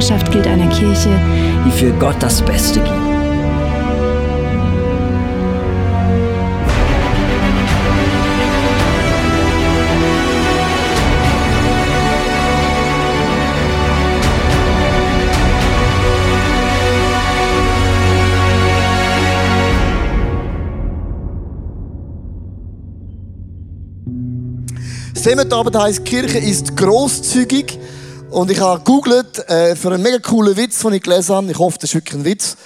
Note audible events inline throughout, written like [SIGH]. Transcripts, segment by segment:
Unsere Leidenschaft gilt einer Kirche, die für Gott das Beste gibt. Das Themenabend heisst, Kirche ist großzügig. Und ich habe gegoogelt äh, für einen mega coolen Witz, den ich gelesen habe. Ich hoffe, das ist wirklich ein Witz.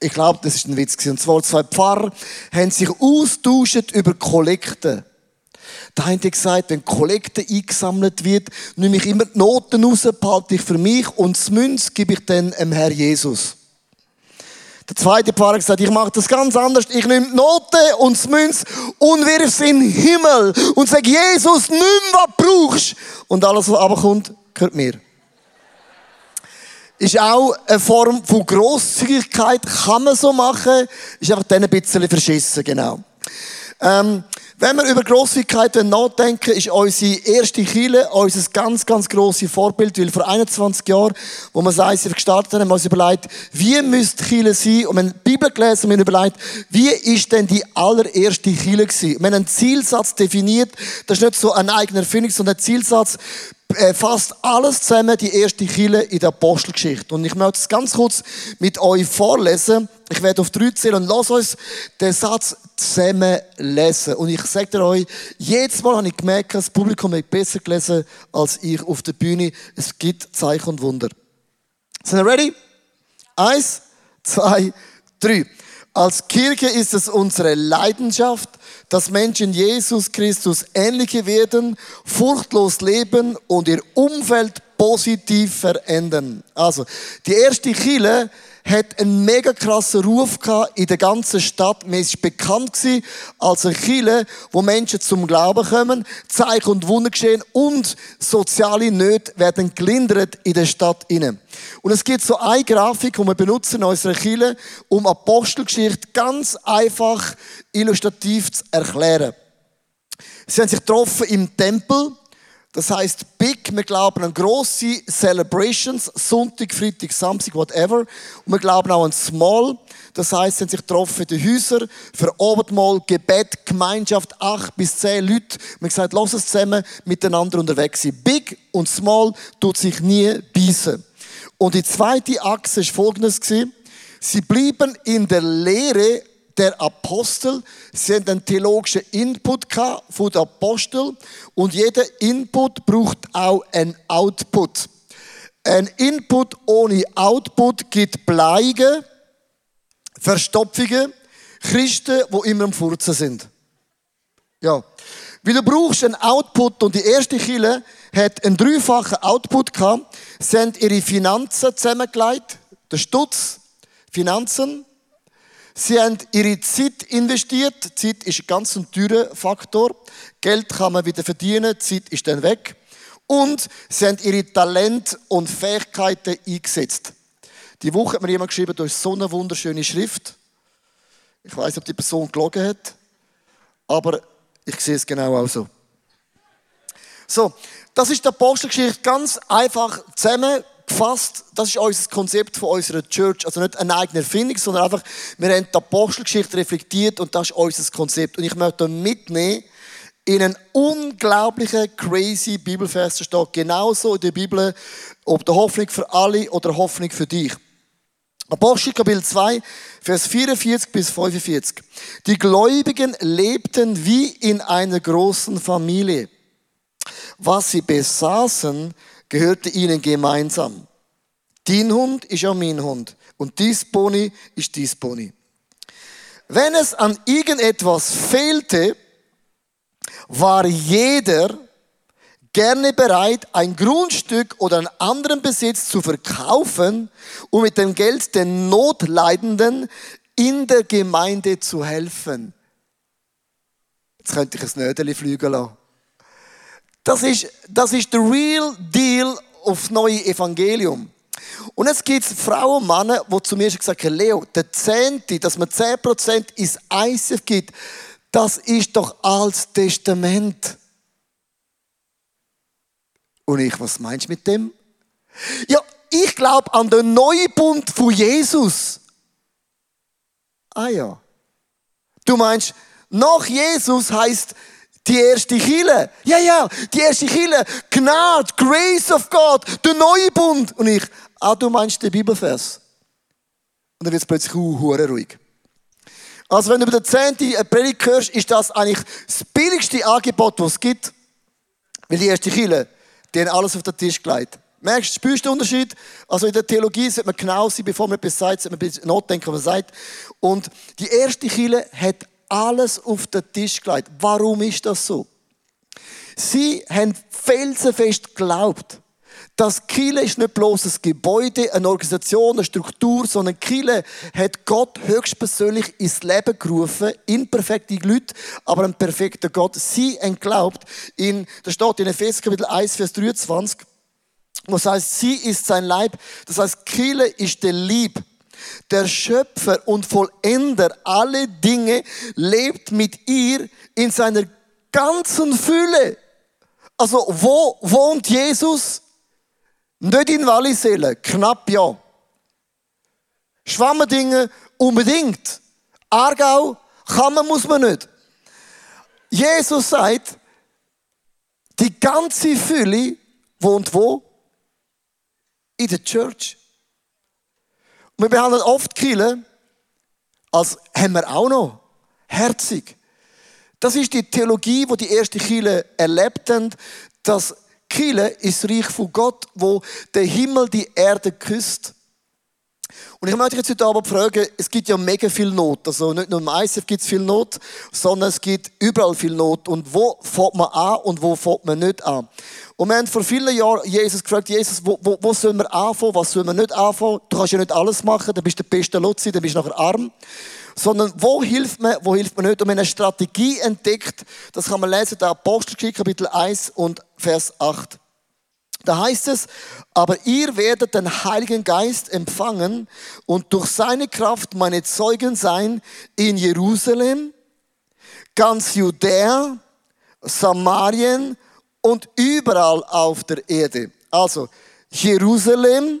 Ich glaube, das ist ein Witz. Und zwar zwei Pfarrer haben sich austauscht über Kollekten. Da haben die gesagt, wenn Kollekte eingesammelt wird, nehme ich immer die Noten raus, behalte ich für mich und das Münz gebe ich dann dem Herr Jesus. Der zweite Pfarrer hat gesagt, ich mache das ganz anders. Ich nehme die Note und das Münz und wirf es in den Himmel und sage, Jesus, nimm, was du brauchst. Und alles, was runterkommt, gehört mir. Ist auch eine Form von Grosszügigkeit, kann man so machen, ist einfach dann ein bisschen verschissen, genau. Ähm, wenn wir über Grosszügigkeit nachdenken, ist unsere erste Kille unser ganz, ganz grosses Vorbild, weil vor 21 Jahren, wo wir ICF gestartet haben, haben wir uns überlegt, wie müsste Kille sein? Und wir haben die Bibel gelesen und wir haben überlegt, wie ist denn die allererste Kille gewesen? Wir haben einen Zielsatz definiert, das ist nicht so ein eigener Erfindung, sondern ein Zielsatz, äh, fasst alles zusammen, die erste Kille in der Apostelgeschichte. Und ich möchte es ganz kurz mit euch vorlesen. Ich werde auf drei zählen und lass uns den Satz zusammen lesen. Und ich sage euch, jedes Mal habe ich gemerkt, das Publikum hat besser gelesen als ich auf der Bühne. Es gibt Zeichen und Wunder. Sind wir ready? Eins, zwei, drei. Als Kirche ist es unsere Leidenschaft, dass Menschen Jesus Christus ähnlicher werden, furchtlos leben und ihr Umfeld positiv verändern. Also, die erste Kille hat einen mega krassen Ruf gehabt in der ganzen Stadt. Man ist bekannt als eine Kirche, wo Menschen zum Glauben kommen, Zeichen und Wunder geschehen und soziale Nöte werden gelindert in der Stadt. Und es gibt so eine Grafik, die wir benutzen in unserer Kirche, um Apostelgeschichte ganz einfach illustrativ zu erklären. Sie haben sich getroffen im Tempel das heißt Big, wir glauben an große Celebrations, Sonntag, Freitag, Samstag, whatever. Und wir glauben auch an Small. Das heißt, sie haben sich getroffen in den Häusern, für Abendmahl, Gebet, Gemeinschaft, acht bis zehn Leute. Wir haben gesagt, lass uns zusammen miteinander unterwegs sein. Big und Small tut sich nie beißen. Und die zweite Achse war folgendes. Sie blieben in der Lehre der Apostel. Sie haben einen theologischen Input von den Aposteln und jeder Input braucht auch einen Output. Ein Input ohne Output gibt Bleigen, Verstopfungen, Christen, die immer am Furzen sind. Ja. Weil du brauchst einen Output und die erste Kille hat einen dreifachen Output gehabt. Sie haben ihre Finanzen zusammengelegt, der Stutz, Finanzen, Sie haben ihre Zeit investiert. Zeit ist ein ganz teurer Faktor. Geld kann man wieder verdienen, Zeit ist dann weg. Und sie haben ihre Talente und Fähigkeiten eingesetzt. Die Woche hat mir jemand geschrieben, du hast so eine wunderschöne Schrift. Ich weiß, ob die Person gelogen hat, aber ich sehe es genau auch so. So, das ist die Apostelgeschichte ganz einfach zusammen gefasst, das ist unser Konzept von unserer Church. Also nicht eine eigene Erfindung, sondern einfach, wir haben die Apostelgeschichte reflektiert und das ist unser Konzept. Und ich möchte mitnehmen, in einen unglaublichen, crazy Bibelvers steht genauso in der Bibel, ob der Hoffnung für alle oder Hoffnung für dich. Apostel Kapitel 2, Vers 44 bis 45. Die Gläubigen lebten wie in einer großen Familie. Was sie besaßen, gehörte ihnen gemeinsam. Dein Hund ist auch mein Hund und dies Pony ist dies Pony. Wenn es an irgendetwas fehlte, war jeder gerne bereit, ein Grundstück oder einen anderen Besitz zu verkaufen, um mit dem Geld den Notleidenden in der Gemeinde zu helfen. Jetzt könnte ich ein Nödeli fliegen lassen. Das ist, das ist der real deal aufs neue Evangelium. Und es gibt Frauen und Männer, die zu mir schon gesagt haben, Leo, der Zehnte, dass man 10% ins ICF gibt, das ist doch als Testament. Und ich, was meinst du mit dem? Ja, ich glaube an den neuen Bund von Jesus. Ah ja. Du meinst, nach Jesus heißt die erste Kille. Ja, ja, die erste Kille. Gnade, Grace of God, der neue Bund. Und ich, ah, du meinst den Bibelvers. Und dann wird es plötzlich uh, ruhig. Also wenn du über den Zehnten eine Predigt hörst, ist das eigentlich das billigste Angebot, das es gibt. Weil die erste Kille, die haben alles auf den Tisch gelegt. Merkst du, spürst du den Unterschied? Also in der Theologie sollte man genau sein, bevor man etwas sagt, sollte man ein bisschen nachdenken, was man sagt. Und die erste Kille hat alles auf den Tisch gelegt. Warum ist das so? Sie haben felsenfest geglaubt, dass Kille ist nicht bloß ein Gebäude, eine Organisation, eine Struktur, sondern Kille hat Gott höchstpersönlich ins Leben gerufen, imperfekte Leute, aber ein perfekter Gott. Sie haben geglaubt, in, das steht in Epheser Kapitel 1, Vers 23, was heißt, sie ist sein Leib. Das heißt, Kille ist der Lieb. Der Schöpfer und Vollender alle Dinge lebt mit ihr in seiner ganzen Fülle. Also, wo wohnt Jesus? Nicht in Wallisellen, knapp ja. Schwammerdingen unbedingt. Aargau kann man, muss man nicht. Jesus sagt, die ganze Fülle wohnt wo? In der Church. Wir behandeln oft Kirche als haben wir auch noch. Herzig. Das ist die Theologie, wo die erste Kirche erlebt haben, dass Kirche ist Reich von Gott, wo der Himmel die Erde küsst. Und ich möchte jetzt heute Abend fragen, es gibt ja mega viel Not. Also nicht nur im ICF gibt es viel Not, sondern es gibt überall viel Not. Und wo fängt man an und wo fängt man nicht an? Und wir haben vor vielen Jahren Jesus gefragt, Jesus, wo, wo, wo sollen wir anfangen, was sollen wir nicht anfangen? Du kannst ja nicht alles machen, dann bist du der beste Lutzi, dann bist du nachher arm. Sondern wo hilft man, wo hilft man nicht? Und wir haben eine Strategie entdeckt, das kann man lesen, der Apostelgeschichte, Kapitel 1 und Vers 8. Da heißt es, aber ihr werdet den Heiligen Geist empfangen und durch seine Kraft meine Zeugen sein in Jerusalem, ganz Judäa, Samarien und überall auf der Erde. Also Jerusalem,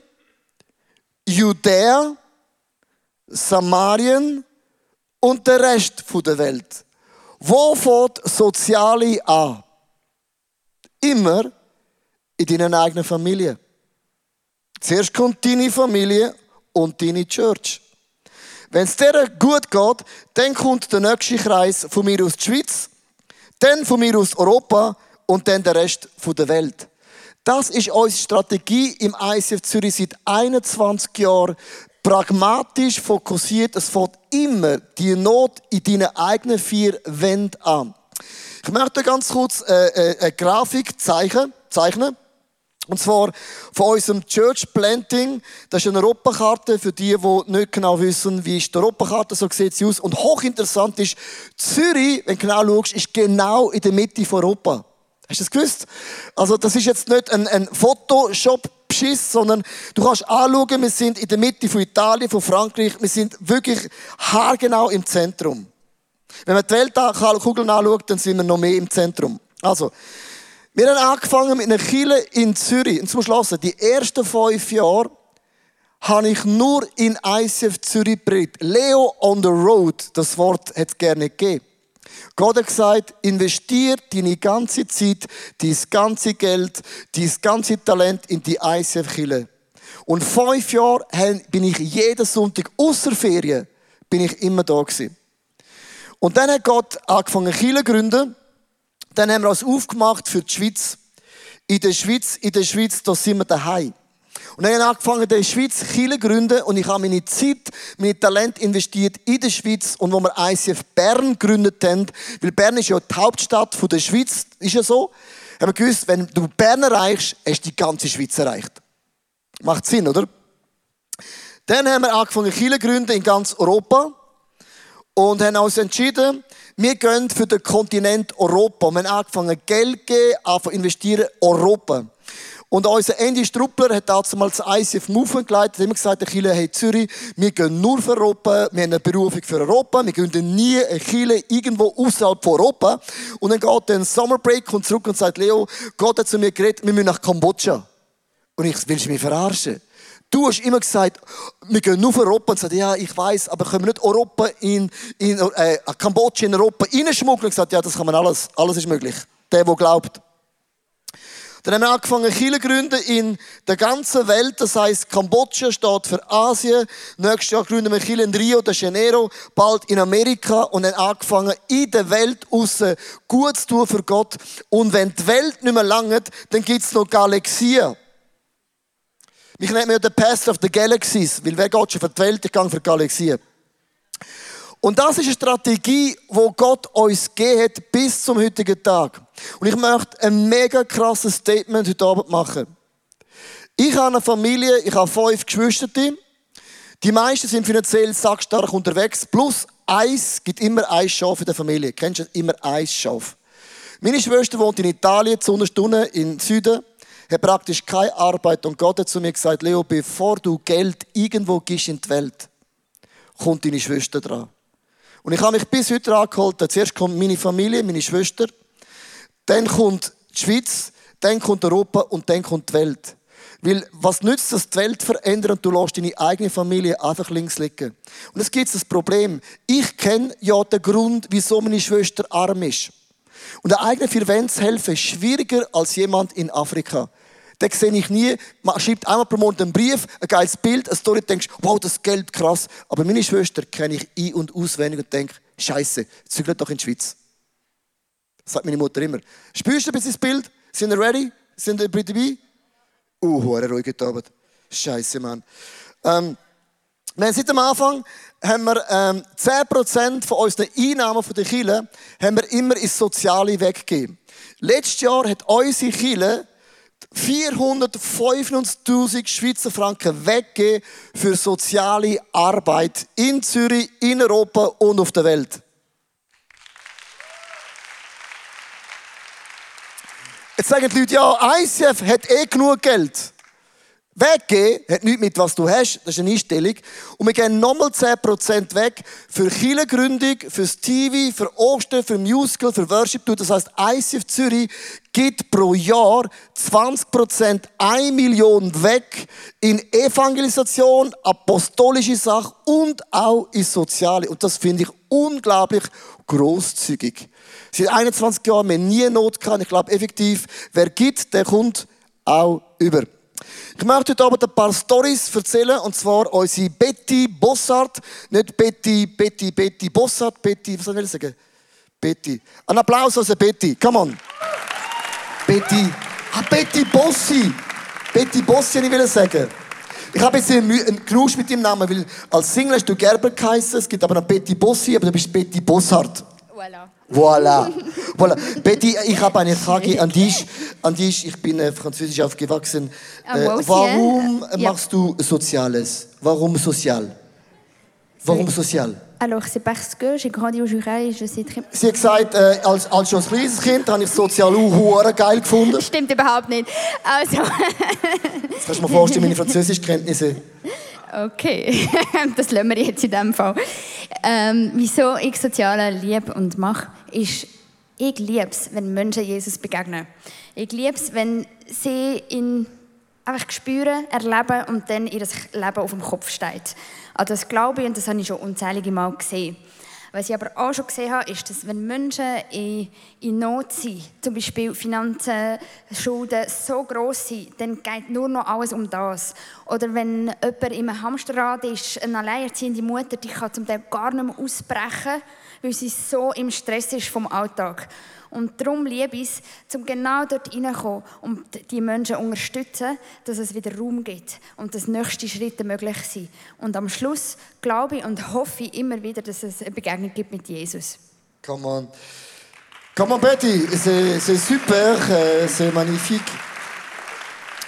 Judäa, Samarien und der Rest der Welt. Wo fährt Soziale an? Immer in deiner eigenen Familie. Zuerst kommt deine Familie und deine Church. Wenn es dir gut geht, dann kommt der nächste Kreis von mir aus die Schweiz, dann von mir aus Europa und dann der Rest der Welt. Das ist unsere Strategie im ICF Zürich seit 21 Jahren. Pragmatisch fokussiert. Es fängt immer die Not in deinen eigenen vier Wänden an. Ich möchte ganz kurz äh, äh, eine Grafik zeichnen. Und zwar von unserem Church Planting. Das ist eine Europakarte für die, die nicht genau wissen, wie ist die Europakarte, so sieht sie aus. Und hochinteressant ist, Zürich, wenn du genau schaust, ist genau in der Mitte von Europa. Hast du das gewusst? Also, das ist jetzt nicht ein, ein Photoshop-Beschiss, sondern du kannst anschauen, wir sind in der Mitte von Italien, von Frankreich, wir sind wirklich haargenau im Zentrum. Wenn man die Weltkugel anschaut, dann sind wir noch mehr im Zentrum. Also, wir haben angefangen mit einer Kille in Zürich. Und zum Schluss, die ersten fünf Jahre, habe ich nur in ICF Zürich predigt. Leo on the road, das Wort hat es gerne gegeben. Gott hat gesagt, investier deine ganze Zeit, dein ganze Geld, dein ganze Talent in die ICF-Kille. Und fünf Jahre bin ich jeden Sonntag, außer Ferien, bin ich immer da gewesen. Und dann hat Gott angefangen, Kille zu gründen. Dann haben wir uns aufgemacht für die Schweiz. In der Schweiz, in der Schweiz, da sind wir daheim. Und dann habe ich angefangen, in der Schweiz Chile gründen und ich habe meine Zeit, mein Talent investiert in der Schweiz und wo wir ICF Bern gegründet haben, weil Bern ist ja die Hauptstadt der Schweiz, ist ja so, haben wir gewusst, wenn du Bern erreichst, hast du die ganze Schweiz erreicht. Macht Sinn, oder? Dann haben wir angefangen, Kirchen zu gründen in ganz Europa und haben uns entschieden, wir gehen für den Kontinent Europa. Wir haben angefangen, Geld zu geben, angefangen investieren Europa. Und unser Andy Struppler hat damals das ICF Movement geleitet, hat immer gesagt, der Chile, hey Zürich, wir gehen nur für Europa, wir haben eine Berufung für Europa, wir gehen nie eine Chile irgendwo außerhalb von Europa. Und dann geht er in Summer Break kommt zurück und sagt, Leo, Gott hat zu mir geredet, wir müssen nach Kambodscha. Und ich, willst du mich verarschen? Du hast immer gesagt, wir gehen nur für Europa. Und sagt, ja, ich weiß, aber können wir nicht Europa in, in äh, Kambodscha in Europa reinschmuggeln? Und gesagt, ja, das kann man alles. Alles ist möglich. Der, der glaubt. Dann haben wir angefangen, Kirchen gründen in der ganzen Welt. Das heißt, Kambodscha steht für Asien. Nächstes Jahr gründen wir Kirchen in Rio de Janeiro, bald in Amerika. Und dann angefangen, in der Welt aussen gut zu tun für Gott. Und wenn die Welt nicht mehr langt, dann gibt es noch Galaxien. Mich nennt man ja der Pastor of the Galaxies, weil wer geht schon für die Welt, ich gehe für die Galaxien. Und das ist eine Strategie, wo Gott uns gegeben hat bis zum heutigen Tag. Und ich möchte ein mega krasses Statement heute Abend machen. Ich habe eine Familie, ich habe fünf Geschwister. Die meisten sind finanziell sackstark unterwegs. Plus eins gibt immer ein Schaf in der Familie. Kennst du immer ein Schaf? Meine Schwester wohnt in Italien, zu Stunde im Süden, hat praktisch keine Arbeit und Gott hat zu mir gesagt, Leo, bevor du Geld irgendwo gibst in die Welt, kommt deine Schwester dran. Und ich habe mich bis heute angeholt. Zuerst kommt meine Familie, meine Schwester, dann kommt die Schweiz, dann kommt Europa und dann kommt die Welt. Weil was nützt es, die Welt verändern und du lässt deine eigene Familie einfach links liegen? Und es gibt das Problem. Ich kenne ja den Grund, wieso meine Schwester arm ist. Und der eigene Wände zu helfen schwieriger als jemand in Afrika. Den sehe ich nie. Man schreibt einmal pro Monat einen Brief, ein geiles Bild, eine Story, denkst, wow, das Geld, krass. Aber meine Schwester kenne ich ein- und auswendig und denke, Scheiße, zügelt doch in die Schweiz. Das sagt meine Mutter immer. Spürst du ein bisschen das Bild? Sind ihr ready? Sind ihr dabei? Uh, hure ruhig Abend. Scheiße, Mann. Ähm, haben seit dem Anfang haben wir ähm, 10% von unseren Einnahmen von der Kirche haben wir immer ins Soziale weggegeben. Letztes Jahr hat unsere Kirche 495.000 Schweizer Franken weggegeben für soziale Arbeit in Zürich, in Europa und auf der Welt. Jetzt sagen die Leute, ja, ICF hat eh genug Geld. Weggeben hat nichts mit, was du hast, das ist eine Einstellung. Und wir gehen nochmal 10% weg für Kirchengründung, fürs TV, für Ostern, für Musical, für Worship. Das heisst, ICF Zürich gibt pro Jahr 20% 1 Million weg in Evangelisation, apostolische Sachen und auch in Soziale. Und das finde ich unglaublich großzügig. Seit 21 Jahren haben wir nie Not gehabt. Ich glaube effektiv, wer gibt, der kommt auch über. Ich möchte heute Abend ein paar Stories erzählen, und zwar unsere Betty Bossart. Nicht Betty, Betty, Betty Bossart, Betty, was soll ich sagen? Betty. Ein Applaus an Betty, come on. Betty, ah, Betty Bossi. Betty Bossi, ich will sagen. Ich habe jetzt einen Genusch mit dem Namen, weil als Single hast du Gerber geheißen, es gibt aber noch Betty Bossi, aber du bist Betty Bossart. Voilà. Voilà. voilà. Betty, ich habe eine Frage an dich. An dich. Ich bin äh, französisch aufgewachsen. Ah, Äh, warum machst du Soziales? Warum sozial? Warum sozial? Alors, c'est parce que j'ai grandi au Jura et je sais très... Sie hat gesagt, äh, als, als schon als kleines Kind habe ich sozial auch geil gefunden. [LAUGHS] Stimmt überhaupt nicht. Also, Jetzt kannst du mir vorstellen, meine Französischkenntnisse. okay, [LAUGHS] das lassen wir jetzt in dem Fall. Ähm, wieso ich Soziale liebe und mache, ist, ich liebe es, wenn Menschen Jesus begegnen. Ich liebe es, wenn sie ihn einfach spüren, erleben und dann ihr Leben auf dem Kopf steht. An das glaube ich und das habe ich schon unzählige Mal gesehen. Was ich aber auch schon gesehen habe, ist, dass wenn Menschen in, in Not sind, zum Beispiel Finanzen, Schulden so gross sind, dann geht nur noch alles um das. Oder wenn jemand im Hamsterrad ist, eine alleinerziehende Mutter, die kann zum Teil gar nicht mehr ausbrechen, weil sie so im Stress ist vom Alltag. Und darum liebe ich es, um genau dort reinzukommen und die Menschen unterstützen, dass es wieder Raum gibt und dass nächste Schritte möglich sind. Und am Schluss glaube ich und hoffe ich immer wieder, dass es eine Begegnung gibt mit Jesus. Come on. Comment Betty, c'est super, äh, c'est magnifique.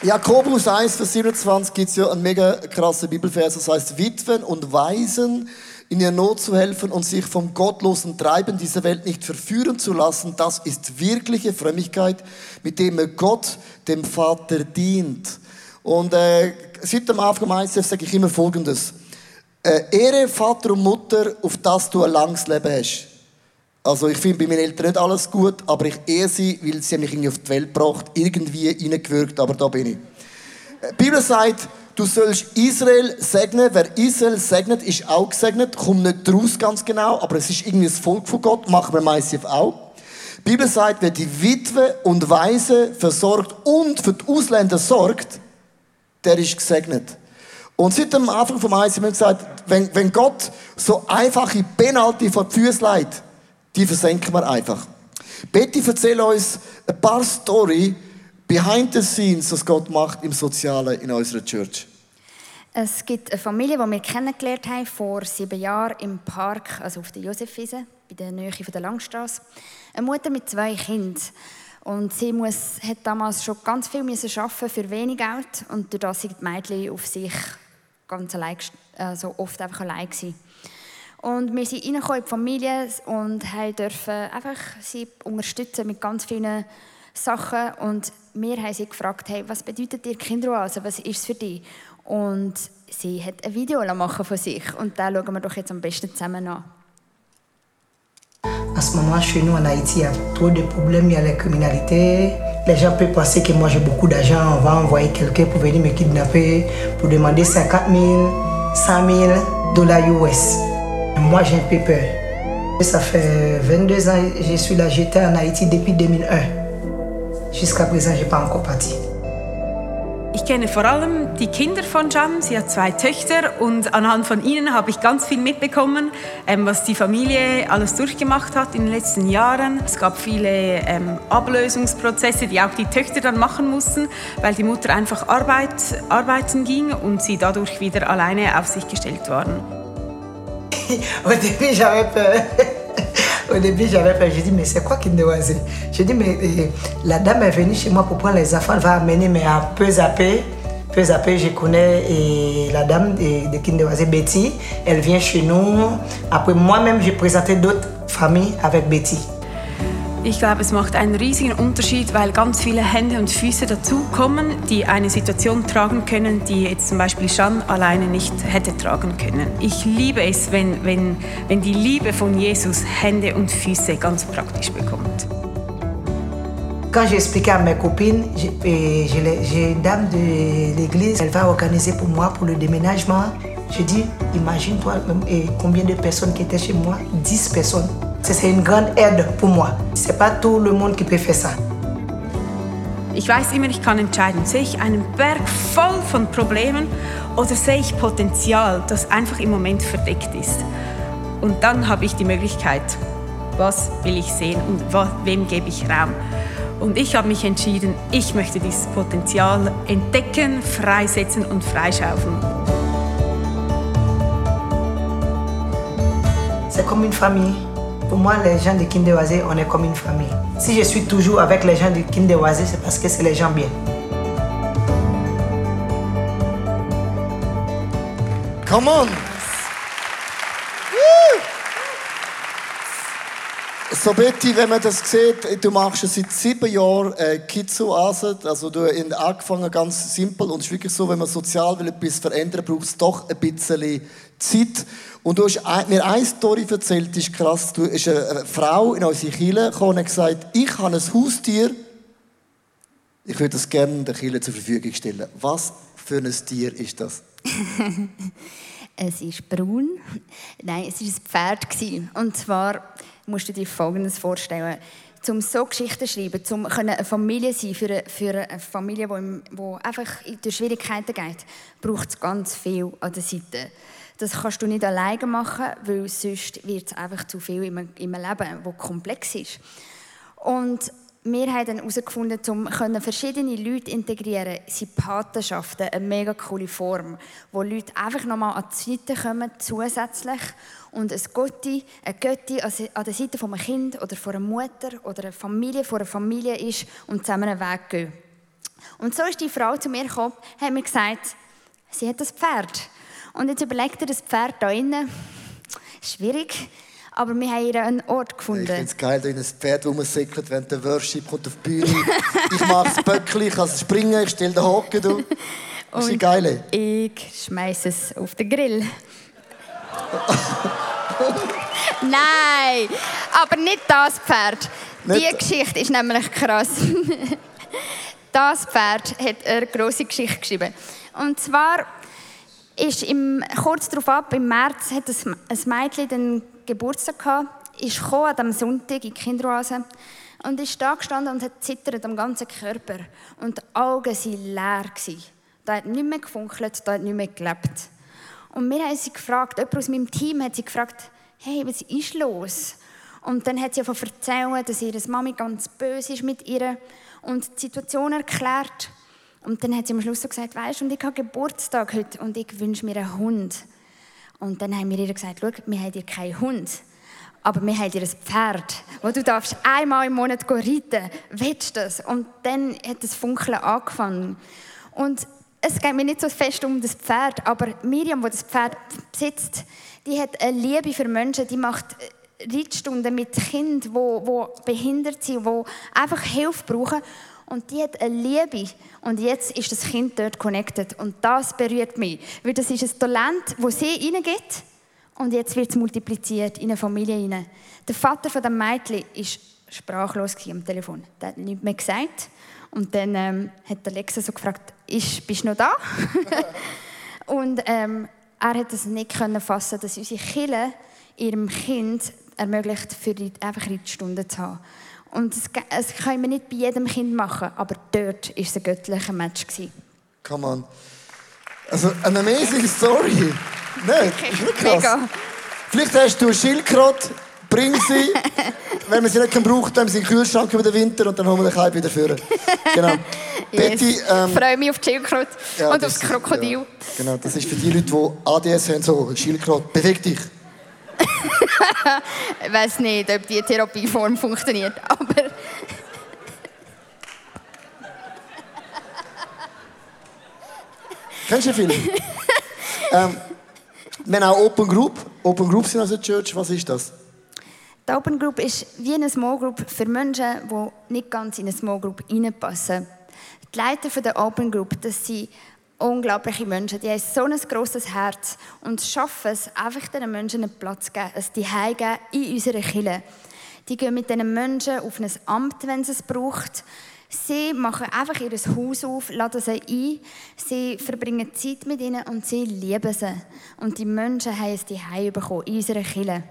Jakobus 1, Vers 27 gibt es ja einen mega krassen Bibelvers, das heißt, Witwen und Waisen in ihrer Not zu helfen und sich vom gottlosen Treiben dieser Welt nicht verführen zu lassen, das ist wirkliche Frömmigkeit, mit dem man Gott, dem Vater, dient. Und äh, seit dem am ICF sage ich immer Folgendes. Äh, Ehre Vater und Mutter, auf das du ein langes Leben hast. Also ich finde bei meinen Eltern nicht alles gut, aber ich ehre sie, weil sie mich irgendwie auf die Welt gebracht, irgendwie reingewirkt, aber da bin ich. Die Bibel sagt, du sollst Israel segnen. Wer Israel segnet, ist auch gesegnet. Kommt nicht raus ganz genau, aber es ist irgendwie das Volk von Gott. Machen wir meistens auch. Die Bibel sagt, wer die Witwe und Weise versorgt und für die Ausländer sorgt, der ist gesegnet. Und seit dem Anfang vom Eis haben wir gesagt, wenn, wenn Gott so einfache Penalty vor die Füße legt, die versenken wir einfach. Betty, erzähl uns ein paar Story behind the scenes, was Gott macht im Sozialen in unserer Church. Es gibt eine Familie, die wir kennengelernt haben vor sieben Jahren im Park, also auf der Josefwiese, bei der Nähe von der Langstrasse. Eine Mutter mit zwei Kindern. Und sie muss, hat damals schon ganz viel müssen arbeiten für wenig Geld und durch das sind die Mädchen auf sich ganz allein, also oft einfach allein gewesen. Und wir sind in die Familie und dürfen einfach sie unterstützen mit ganz vielen Sachen. Und wir haben sie gefragt, hey, was bedeutet dir Kinderoase? Was ist es für dich? Und sie hat ein Video machen von sich. Und da schauen wir doch jetzt am besten zusammen an. En ce moment, chez nous en Haïti, il y a trop de problèmes, il y a la criminalité. Les gens peuvent penser que moi j'ai beaucoup d'argent, on va envoyer quelqu'un pour venir me kidnapper, pour demander 50 000, 100 000 dollars US. Moi j'ai un peu peur. Ça fait 22 ans que je suis là, j'étais en Haïti depuis 2001. Jusqu'à présent, je n'ai pas encore parti. Ich kenne vor allem die Kinder von Jam. Sie hat zwei Töchter und anhand von ihnen habe ich ganz viel mitbekommen, ähm, was die Familie alles durchgemacht hat in den letzten Jahren. Es gab viele ähm, Ablösungsprozesse, die auch die Töchter dann machen mussten, weil die Mutter einfach Arbeit, arbeiten ging und sie dadurch wieder alleine auf sich gestellt waren. Au début, j'avais peur. Au début, j'avais peur. J'ai dit, mais c'est quoi Kinderoisé J'ai dit, mais euh, la dame est venue chez moi pour prendre les enfants, elle va amener, mais à peu à peu, peu à peu, je connais la dame de, de Kinderoisé, Betty. Elle vient chez nous. Après, moi-même, j'ai présenté d'autres familles avec Betty. Ich glaube, es macht einen riesigen Unterschied, weil ganz viele Hände und Füße dazukommen, die eine Situation tragen können, die jetzt zum Beispiel Jeanne alleine nicht hätte tragen können. Ich liebe es, wenn, wenn, wenn die Liebe von Jesus Hände und Füße ganz praktisch bekommt. Quand j'ai expliqué à mes copines, j'ai une dame de l'église, elle va organiser pour moi pour le déménagement. Je dis, imagine-toi combien de personnes qui étaient chez moi 10 personnes. C'est une grande aide pour moi. C'est pas tout le monde qui peut faire ça. Ich weiß immer, ich kann entscheiden, sehe ich einen Berg voll von Problemen oder sehe ich Potenzial, das einfach im Moment verdeckt ist. Und dann habe ich die Möglichkeit, was will ich sehen und wem gebe ich Raum. Und ich habe mich entschieden, ich möchte dieses Potenzial entdecken, freisetzen und freischaufeln. C'est comme une famille. Pour moi, les gens de Kinderoisé, on est comme une famille. Si je suis toujours avec les gens de Kinderoisé, c'est parce que c'est les gens bien. Come on! So Betty, wenn man das sieht, du machst schon seit sieben Jahren äh, Kids-Oasen, also du hast angefangen ganz simpel und es ist wirklich so, wenn man sozial will etwas verändern, braucht es doch ein bisschen Zeit. Und du hast mir eine Story erzählt, die ist krass. Du ist eine, Frau in unsere Kirche gekommen und gesagt, ich habe ein Haustier, ich würde das gerne der Kirche zur Verfügung stellen. Was für ein Tier ist das? [LAUGHS] Es ist braun. Nein, es war ein Pferd. Und zwar musst du dir Folgendes vorstellen. Um so Geschichten zu schreiben, um eine Familie zu sein für eine, für eine Familie, die, die einfach durch Schwierigkeiten geht, braucht es ganz viel an der Seite. Das kannst du nicht alleine machen, weil sonst wird es einfach zu viel im, im Leben, das komplex ist. Und wir haben dann herausgefunden, um verschiedene Leute integrieren, sind Patenschaften eine mega coole Form, wo Leute einfach nochmal an die Seite kommen, zusätzlich, und ein Gotti, eine Götti an der Seite von einem Kind oder einer Mutter oder einer Familie, von einer Familie ist und zusammen einen Weg gehen. Und so ist die Frau zu mir gekommen, hat mir gesagt, sie hat das Pferd. Und jetzt überlegt ihr das Pferd da innen. Schwierig. Aber wir haben ihr einen Ort gefunden. Ich finde es geil, in ein Pferd rumsäckelt, wenn der Worship kommt auf die Bühne. ich mache das Böckchen, ich kann springen, ich stelle den Hocken. Du. Das ist geil. Ich schmeiße es auf den Grill. Nein, aber nicht das Pferd. Nicht. Die Geschichte ist nämlich krass. das Pferd hat eine grosse Geschichte geschrieben. Und zwar ist im, kurz darauf ab, im März hat ein Mädchen den Geburtstag gehabt, ist an am Sonntag in die Kinderoase und ist da gestanden und hat zittert am ganzen Körper. Und die Augen waren leer. Da hat nicht mehr gefunkelt, da hat nicht mehr gelebt. Und wir haben sie gefragt, jemand aus meinem Team hat sie gefragt, hey, was ist los? Und dann hat sie davon erzählt, dass ihre Mami ganz böse ist mit ihr und die Situation erklärt. Und dann hat sie am Schluss so gesagt, weißt du, ich habe Geburtstag heute und ich wünsche mir einen Hund. Und dann haben wir ihr gesagt, schau, wir haben dir keinen Hund, aber wir haben dir ein Pferd, wo du darfst einmal im Monat reiten Willst du das? Und dann hat das Funkeln angefangen. Und es geht mir nicht so fest um das Pferd, aber Miriam, die das Pferd besitzt, die hat eine Liebe für Menschen, die macht Reitstunden mit Kindern, die, die behindert sind, die einfach Hilfe brauchen. Und die hat eine Liebe. Und jetzt ist das Kind dort connected. Und das berührt mich. Weil das ist ein Talent, das sie hineingibt. Und jetzt wird es multipliziert in eine Familie hinein. Der Vater von dem Mädchen war sprachlos am Telefon. Der hat nichts mehr gesagt. Und dann ähm, hat Alexa so gefragt, ist, bist du noch da? [LAUGHS] und ähm, er hat es nicht können fassen, dass unsere Kille ihrem Kind ermöglicht, für die, einfach Reitstunden zu haben. Und das, das können wir nicht bei jedem Kind machen, aber dort war es ein göttlicher Match. Come on. Also, eine amazing Story. Okay. Ist krass. Mega. Vielleicht hast du eine Schildkröte, bring sie. [LAUGHS] Wenn man sie nicht braucht, dann sie in den Kühlschrank über den Winter und dann holen wir den Kalb wieder führen. Genau. [LAUGHS] Yes. Betty, ähm, ich freue mich auf die Schildkröte ja, und auf das Krokodil. Ja. Genau, das ist für die Leute, die ADS haben, so Schildkröte. Beweg dich [LAUGHS] ich weiß nicht, ob die Therapieform funktioniert, aber. Kennst du viele? ähm, wir haben auch Open Group. Open Group sind also Church. Was ist das? Die Open Group ist wie eine Small Group für Menschen, die nicht ganz in eine Small Group reinpassen. Die Leiter der Open Group, das sind unglaubliche Menschen. Die haben so ein grosses Herz und schaffen es, einfach diesen Menschen einen Platz zu geben, Zuhause geben in unserer Kirche. Die gehen mit diesen Menschen auf ein Amt, wenn es es braucht. Sie machen einfach ihr Haus auf, laden sie ein, sie verbringen Zeit mit ihnen und sie lieben sie. Und die Menschen haben es Zuhause bekommen, in unserer Kirche.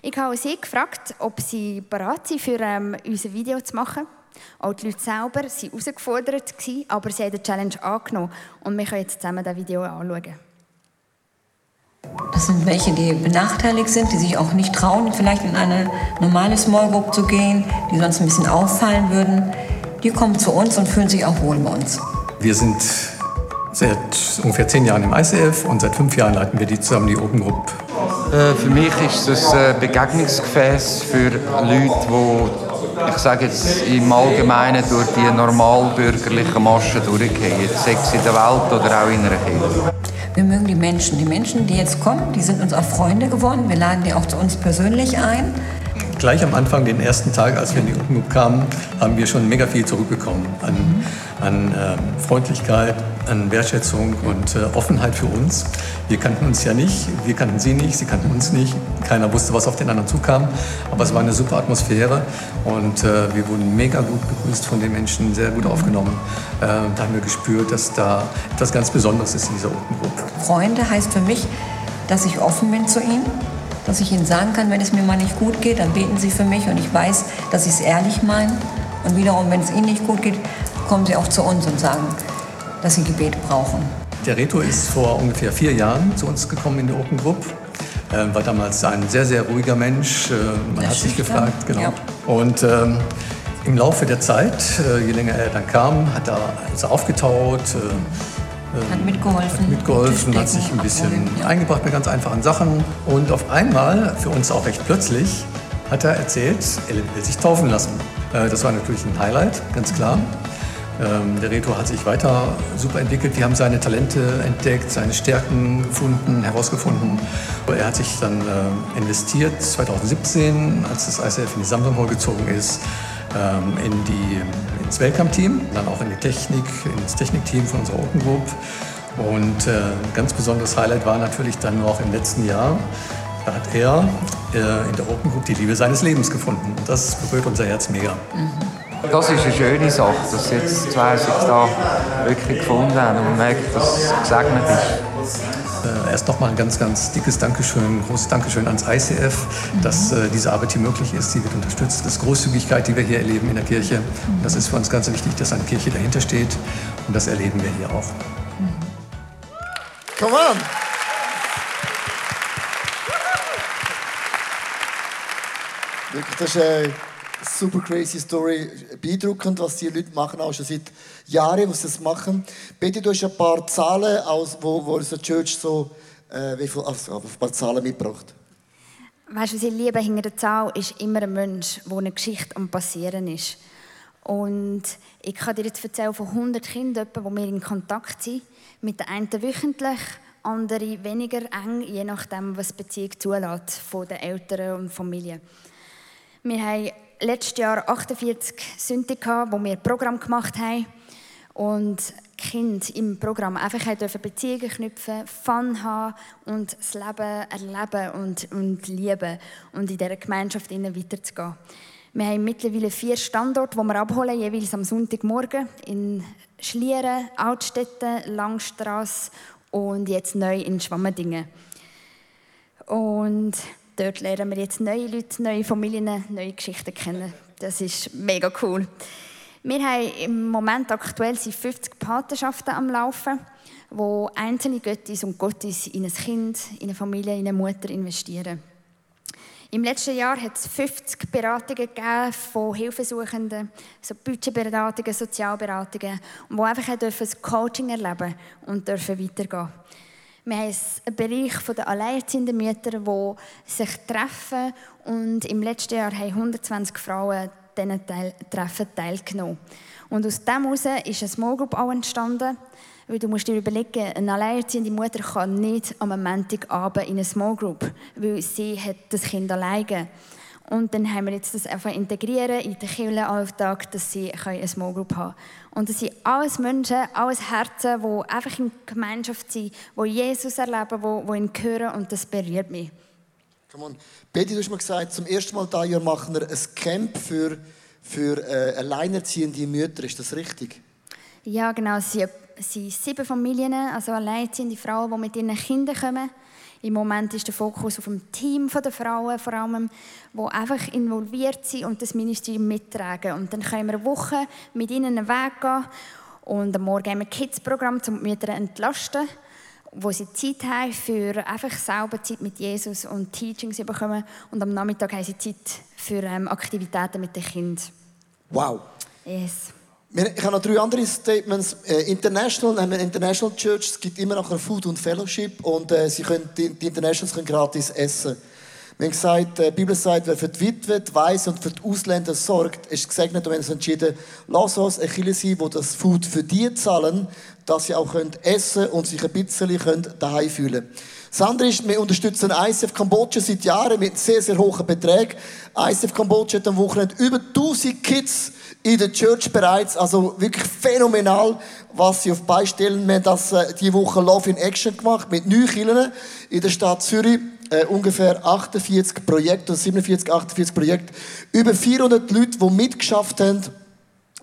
Ich habe sie gefragt, ob sie bereit sind, für ähm, unser Video zu machen. Auch die Leute selber waren herausgefordert, aber sie haben die Challenge angenommen. Und wir können jetzt zusammen das Video anschauen. Das sind welche, die benachteiligt sind, die sich auch nicht trauen, vielleicht in eine normale Small Group zu gehen, die sonst ein bisschen auffallen würden. Die kommen zu uns und fühlen sich auch wohl bei uns. Wir sind seit ungefähr zehn Jahren im ICF und seit fünf Jahren leiten wir die zusammen die Open Group. Äh, für mich ist es ein Begegnungsgefäß für Leute, die ich sage jetzt im Allgemeinen durch die normalbürgerlichen Maschen durchgehen, sei es in der Welt oder auch in einer Kirche. Wir mögen die Menschen. Die Menschen, die jetzt kommen, die sind uns auch Freunde geworden. Wir laden die auch zu uns persönlich ein. Gleich am Anfang, den ersten Tag, als wir in die Open kamen, haben wir schon mega viel zurückbekommen an, an äh, Freundlichkeit, an Wertschätzung und äh, Offenheit für uns. Wir kannten uns ja nicht, wir kannten sie nicht, sie kannten uns nicht. Keiner wusste, was auf den anderen zukam. Aber es war eine super Atmosphäre und äh, wir wurden mega gut begrüßt von den Menschen, sehr gut aufgenommen. Äh, da haben wir gespürt, dass da etwas ganz Besonderes ist in dieser Open Group. Freunde heißt für mich, dass ich offen bin zu ihnen, dass ich ihnen sagen kann, wenn es mir mal nicht gut geht, dann beten sie für mich und ich weiß, dass sie es ehrlich meinen. Und wiederum, wenn es ihnen nicht gut geht, kommen sie auch zu uns und sagen, dass sie Gebet brauchen. Der Reto ist vor ungefähr vier Jahren zu uns gekommen in die Open Group. Er war damals ein sehr, sehr ruhiger Mensch. Äh, man sehr hat sich gefragt, genau. Ja. Und ähm, Im Laufe der Zeit, äh, je länger er dann kam, hat er uns aufgetaut, äh, Hat mitgeholfen. hat mitgeholfen, hat sich ein bisschen ja. eingebracht mit ganz einfachen Sachen. Und auf einmal, für uns auch recht plötzlich, hat er erzählt, er will sich taufen lassen. Äh, Das war natürlich ein Highlight, ganz klar. Ähm, Der Reto hat sich weiter super entwickelt. Wir haben seine Talente entdeckt, seine Stärken gefunden, herausgefunden. Er hat sich dann äh, investiert 2017, als das ICF in die Samsung Hall gezogen ist, ähm, in die, ins Welcome-Team, dann auch in die Technik, ins Technikteam von unserer Open Group. Und äh, ein ganz besonderes Highlight war natürlich dann noch im letzten Jahr, da hat er äh, in der Open Group die Liebe seines Lebens gefunden. Und das berührt unser Herz mega. Das ist eine schöne Sache, dass jetzt zwei sich da wirklich gefunden haben und man merkt, dass es gesegnet ist. Äh, erst nochmal ein ganz, ganz dickes Dankeschön, großes Dankeschön ans ICF, dass äh, diese Arbeit hier möglich ist. Sie wird unterstützt. Das ist Großzügigkeit, die wir hier erleben in der Kirche. Und das ist für uns ganz wichtig, dass eine Kirche dahinter steht. Und das erleben wir hier auch. Come on! Wirklich, das ist eine super crazy Story. Beeindruckend, was die Leute machen, auch schon seit Jahren, was sie das machen. Betty, du hast ein paar Zahlen, aus, wo, wo unsere Church so, äh, wie viel, also, ein paar Zahlen mitgebracht. Weißt du, was ich liebe hinter der Zahl ist immer ein Mensch, wo eine Geschichte am Passieren ist. Und ich kann dir jetzt erzählen von 100 Kindern, die wir in Kontakt sind. Mit der einen wöchentlich, andere weniger eng, je nachdem, was die Beziehung zulässt von den Eltern und Familie. Wir haben letztes Jahr 48 Sünden gehabt, wo wir ein Programm gemacht haben. Und Kinder im Programm einfach dürfen Beziehungen knüpfen, Fun haben und das Leben erleben und, und lieben und in dieser Gemeinschaft weiterzugehen. Wir haben mittlerweile vier Standorte, die wir abholen, jeweils am Sonntagmorgen in Schlieren, Altstädten, Langstrasse und jetzt neu in Schwammendingen. Und dort lernen wir jetzt neue Leute, neue Familien, neue Geschichten kennen. Das ist mega cool. Wir haben im Moment aktuell sind 50 Patenschaften am Laufen, wo einzelne Göttis und Gottis in ein Kind, in eine Familie, in eine Mutter investieren. Im letzten Jahr hat es 50 Beratungen gegeben von Hilfesuchenden, so Budgetberatungen, Sozialberatungen, wo einfach das Coaching erleben und dürfen weitergehen. Wir haben einen Bereich der alleinerziehenden Mütter, die sich treffen und im letzten Jahr haben 120 Frauen diesen Teil Treffen teilgenommen. Und aus dem heraus ist eine Small Group auch entstanden, weil du musst dir überlegen, eine alleinerziehende Mutter kann nicht am Montagabend in eine Small Group, weil sie hat das Kind alleine. Und dann haben wir jetzt das einfach integrieren in den Kirchenalltag, dass sie eine Small Group haben können. Und das sind alles Menschen, alles Herzen, die einfach in Gemeinschaft sind, die Jesus erleben, die, die ihn hören und das berührt mich. Come on. Betty, du hast mir gesagt, zum ersten Mal dieses Jahr machen wir ein Camp für, für äh, alleinerziehende Mütter. Ist das richtig? Ja, genau. Es sind, es sind sieben Familien, also alleinerziehende Frauen, die mit ihren Kindern kommen. Im Moment ist der Fokus auf dem Team der Frauen, vor allem, die einfach involviert sind und das Ministerium mittragen. Und dann können wir eine Woche mit ihnen einen Weg gehen und am Morgen haben wir ein Kids-Programm, um die Mütter zu entlasten, wo sie Zeit haben für einfach selber Zeit mit Jesus und Teachings bekommen. Und am Nachmittag haben sie Zeit für ähm, Aktivitäten mit den Kindern. Wow. Yes. Ich habe noch drei andere Statements. Äh, International, haben wir International Church, es gibt immer noch ein Food und Fellowship und äh, sie können, die, die Internationals können gratis essen. Wir haben gesagt, äh, die Bibel sagt, wer für die Witwe, die Weise und für die Ausländer sorgt, ist gesegnet und wir haben uns entschieden, lass uns eine Kirche sein, die das Food für die zahlen, dass sie auch können essen und sich ein bisschen können daheim fühlen können. Das andere ist, wir unterstützen ICF Kambodscha seit Jahren mit sehr, sehr hohen Beträgen. ICF Kambodscha hat am Wochenende über 1000 Kids in der Church bereits. Also wirklich phänomenal, was sie auf beistellen. Wir haben das äh, diese Woche Love in Action gemacht mit neun Kindern in der Stadt Zürich. Äh, ungefähr 48 Projekte, oder 47, 48 Projekte. Über 400 Leute, die mitgeschafft haben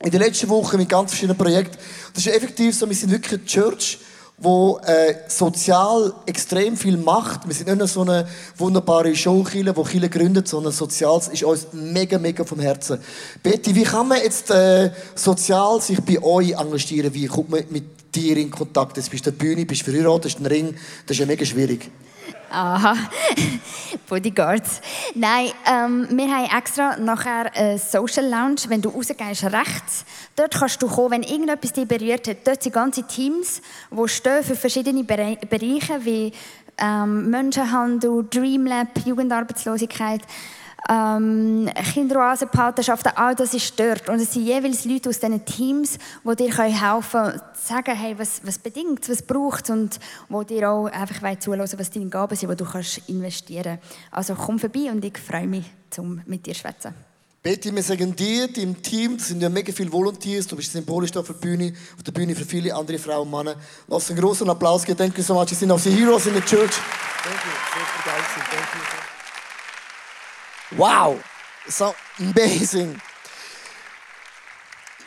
in den letzten Wochen mit ganz verschiedenen Projekten. Das ist effektiv so, wir sind wirklich eine Church, wo äh, sozial extrem viel macht. Wir sind nicht nur so eine wunderbare Showkille, wo Kille gründet, sondern Soziales ist uns mega, mega vom Herzen. Betty, wie kann man jetzt äh, sozial sich bei euch engagieren? Wie kommt man mit dir in Kontakt? Jetzt bist du der Bühne, bist verheiratet, hast einen Ring. Das ist ja mega schwierig. Aha. [LAUGHS] Bodyguards. Nein, ähm, wir haben extra nachher eine Social Lounge. Wenn du rausgehst, rechts, dort kannst du kommen, wenn irgendetwas dich berührt hat. Dort sind ganze Teams, die stehen für verschiedene Bere Bereiche wie ähm, Menschenhandel, Dreamlab, Jugendarbeitslosigkeit ähm, Kinderoasen, Patenschaften, all das ist dort. Und es sind jeweils Leute aus diesen Teams, die dir helfen können, zu sagen, hey, was, was bedingt was braucht und wo dir auch einfach zulassen was deine Gaben sind, die du kannst investieren kannst. Also komm vorbei und ich freue mich, um mit dir zu schwätzen. Betty, wir sagen dir, deinem Team, das sind ja mega viele Volunteers, du bist symbolisch da auf der Bühne, auf der Bühne für viele andere Frauen und Männer. Lass einen großen Applaus geben. Thank you so much. You sind auch die Heroes in the Church. Thank you. Sehr begeistert. Thank you. Wow, so amazing.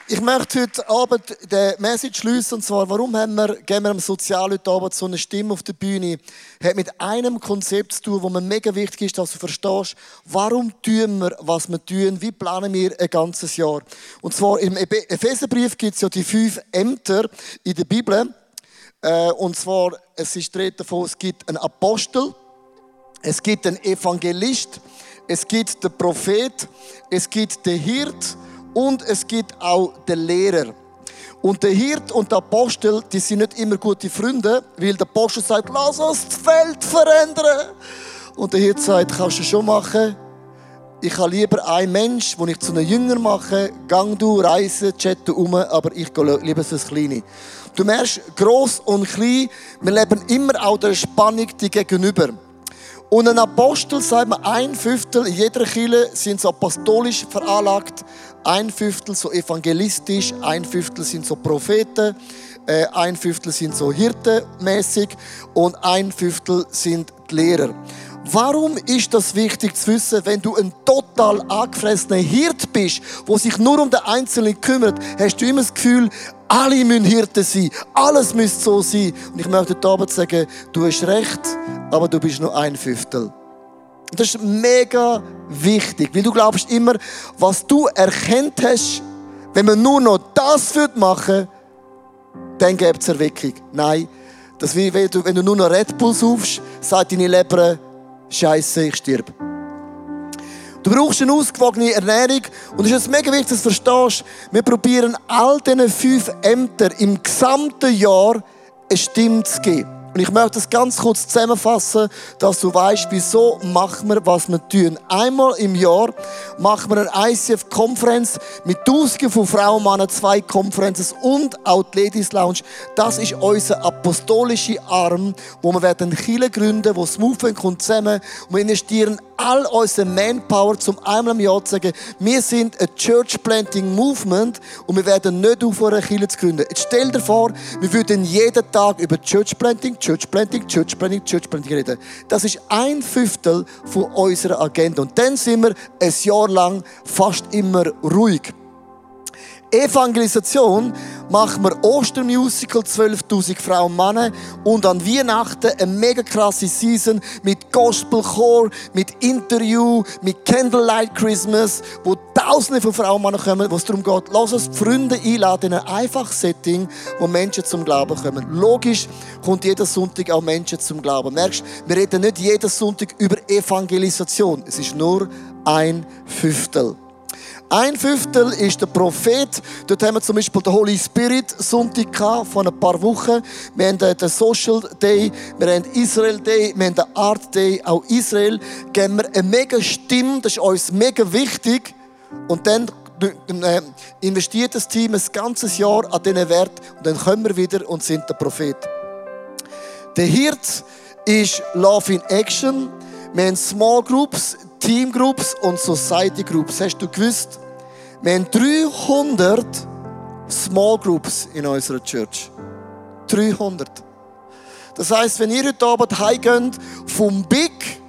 Ich möchte heute Abend den Message schließen, und zwar, warum haben wir, geben wir am Sozial heute Abend so eine Stimme auf der Bühne, hat mit einem Konzept zu tun, wo mir mega wichtig ist, dass du verstehst, warum tun wir, was wir tun, wie planen wir ein ganzes Jahr. Und zwar im Epheserbrief gibt es ja die fünf Ämter in der Bibel, äh, und zwar, es ist davon, es gibt einen Apostel, es gibt einen Evangelist, es gibt den Prophet, es gibt den Hirt und es gibt auch den Lehrer. Und der Hirt und der Apostel, die sind nicht immer gute Freunde, weil der Apostel sagt, lass uns das Feld verändern. Und der Hirt sagt, kannst du schon machen. Ich habe lieber einen Mensch, den ich zu einem Jünger mache. Gang du, reise, chatte um, aber ich gehe lieber das Kleine. Du merkst, gross und klein, wir leben immer auch der Spannung die gegenüber. Und ein Apostel, sagt man, ein Fünftel in jeder Kirche sind so apostolisch veranlagt, ein Fünftel so evangelistisch, ein Fünftel sind so Propheten, äh, ein Fünftel sind so hirtenmäßig und ein Fünftel sind die Lehrer. Warum ist das wichtig zu wissen, wenn du ein total angefressener Hirt bist, wo sich nur um den Einzelnen kümmert, hast du immer das Gefühl, alle müssen Hirten sein, alles müsste so sein. Und ich möchte heute Abend sagen, du hast recht, aber du bist nur ein Fünftel. Das ist mega wichtig, weil du glaubst immer, was du erkennt hast, wenn man nur noch das machen würde, dann gibt es Erweckung. Nein, das wie wenn du, nur noch Red Bull saufst, sagt deine Leber, Scheiße, ich stirb. Du brauchst eine ausgewogene Ernährung und es ist mega wichtig, dass du verstehst, wir probieren all diesen fünf Ämtern im gesamten Jahr eine Stimme zu geben. Und ich möchte das ganz kurz zusammenfassen, dass du weißt, wieso machen wir, was wir tun. Einmal im Jahr machen wir eine ICF-Konferenz mit Tausenden von Frauen, Männern, zwei Konferenzen und auch die Ladies Lounge. Das ist unser apostolischer Arm, wo wir werden Kirche gründen, wo das Movement kommt zusammen und wir investieren all unsere Manpower, zum einmal im Jahr zu sagen, wir sind ein Church Planting Movement und wir werden nicht aufhören, eine Kirche zu gründen. Jetzt stell dir vor, wir würden jeden Tag über Church Planting, Church Planting, Church Planting, Church Planting reden. Das ist ein Fünftel von unserer Agenda. Und dann sind wir ein Jahr lang fast immer ruhig. Evangelisation machen wir Ostermusical, 12.000 Frauen und Männer und an Weihnachten eine mega krasse Season mit Gospel Chor, mit Interview, mit Candlelight Christmas, wo Tausende von Frauen und Männern kommen, wo es darum geht, lass uns Freunde einladen in ein einfaches Setting, wo Menschen zum Glauben kommen. Logisch kommt jeden Sonntag auch Menschen zum Glauben. Merkst, wir reden nicht jeden Sonntag über Evangelisation. Es ist nur ein Fünftel. Ein Fünftel ist der Prophet. Dort haben wir zum Beispiel den Holy Spirit Sonntag von ein paar Wochen. Wir haben den Social Day, wir haben Israel Day, wir haben den Art Day. Auch Israel geben wir eine mega Stimme, das ist uns mega wichtig. Und dann äh, investiert das Team ein ganzes Jahr an diesen Wert und dann kommen wir wieder und sind der Prophet. Der Hirt ist Love in Action. Wir haben Small Groups, Teamgroups und Society Groups. Hast du gewusst? Wir haben 300 Small Groups in unserer Church. 300. Das heißt, wenn ihr heute Abend heimgeht vom Big,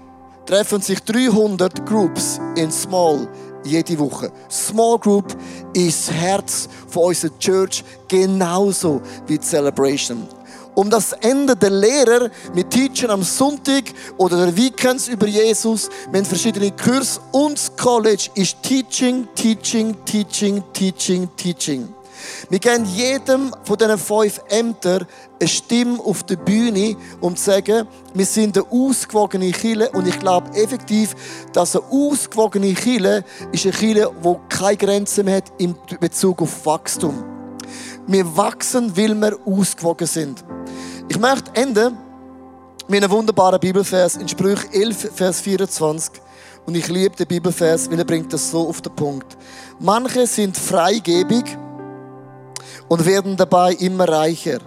treffen sich 300 Groups in Small jede Woche. Small Group ist das Herz von unserer Church genauso wie Celebration um das Ende der Lehrer mit Teachern am Sonntag oder der Weekends über Jesus. Wir haben verschiedene Kurse und College ist Teaching, Teaching, Teaching, Teaching, Teaching. Wir geben jedem von diesen fünf Ämtern eine Stimme auf der Bühne, um zu sagen, wir sind eine ausgewogene Kille und ich glaube effektiv, dass eine ausgewogene Kille ist eine Kille, die keine Grenzen mehr hat in Bezug auf Wachstum. Wir wachsen, weil wir ausgewogen sind. Ich möchte enden mit einem wunderbaren Bibelvers in Sprüch 11, Vers 24. Und ich liebe den Bibelvers, weil er bringt das so auf den Punkt. Manche sind freigebig und werden dabei immer reicher.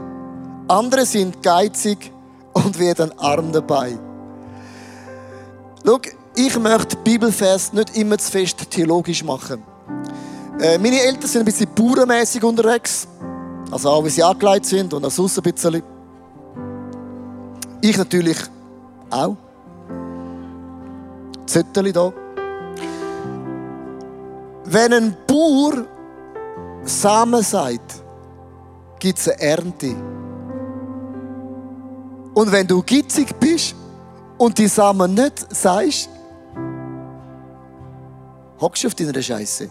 Andere sind geizig und werden arm dabei. Schau, ich möchte Bibelvers nicht immer zu fest theologisch machen. Äh, meine Eltern sind ein bisschen bauernmäßig unterwegs. Also auch, wie sie angelegt sind und auch sonst ein bisschen. Ich natürlich auch. Zettel hier. Wenn ein Bauer Samen sagt, gibt es eine Ernte. Und wenn du gitzig bist und die Samen nicht sagst, hockst du auf deiner Scheiße.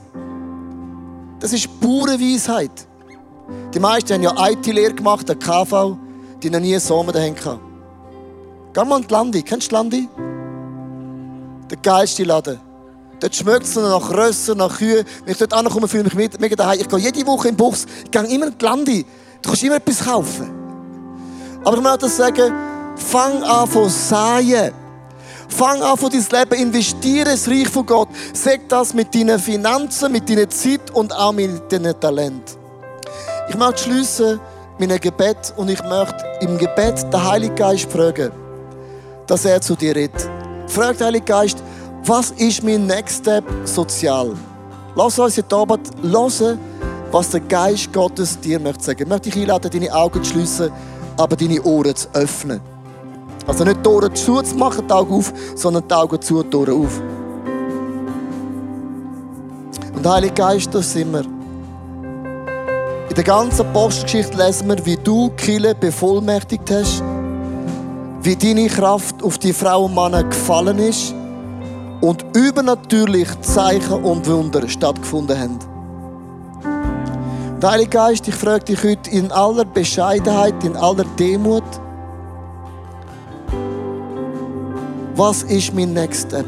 Das ist pure Weisheit. Die meisten haben ja IT-Lehre gemacht, der KV, die noch nie Samen daheim hatten. Geh mal in Landi. Kennst du Landi? Der geilste Laden. Dort schmeckt es nach Rösser, nach Kühen. Wenn ich dort ankomme, fühle ich mich mega daheim. Ich gehe jede Woche in Buchs. Ich gehe immer in die Landi. Du kannst immer etwas kaufen. Aber ich möchte sagen, fang an von Säen. Fang an von deinem Leben, investiere das Reich von Gott. Sag das mit deinen Finanzen, mit deiner Zeit und auch mit deinem Talent. Ich möchte schließen mit einem Gebet und ich möchte im Gebet den Heiligen Geist fragen, dass er zu dir redet. Frag den Heiligen Geist, was ist mein Next Step sozial? Lass uns heute Abend hören, was der Geist Gottes dir möchte sagen. Ich möchte dich einladen, deine Augen zu schließen, aber deine Ohren zu öffnen. Also nicht die Ohren zu zu machen, die Augen auf, sondern die Augen zu die Ohren auf. Und Heilige Geist, da sind wir. In der ganzen Apostelgeschichte lesen wir, wie du Kille bevollmächtigt hast, wie deine Kraft auf die Frauen und Männer gefallen ist und übernatürlich Zeichen und Wunder stattgefunden haben. Und Heilige Geist, ich frage dich heute in aller Bescheidenheit, in aller Demut, was ist mein Next Step?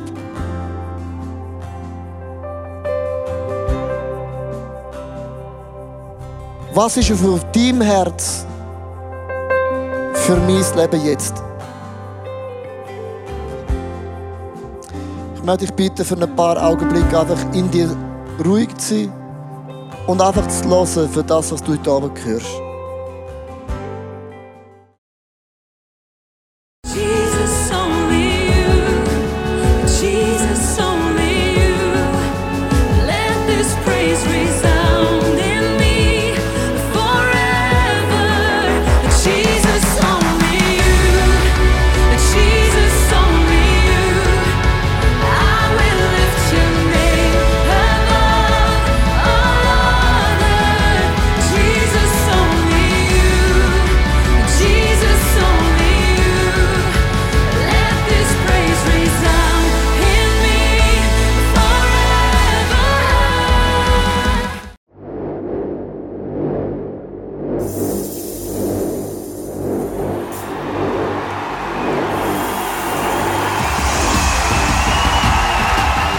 Was ist auf deinem Herz für mein Leben jetzt? Ich möchte dich bitten, für ein paar Augenblicke einfach in dir ruhig zu sein und einfach zu hören für das, was du heute Abend hörst.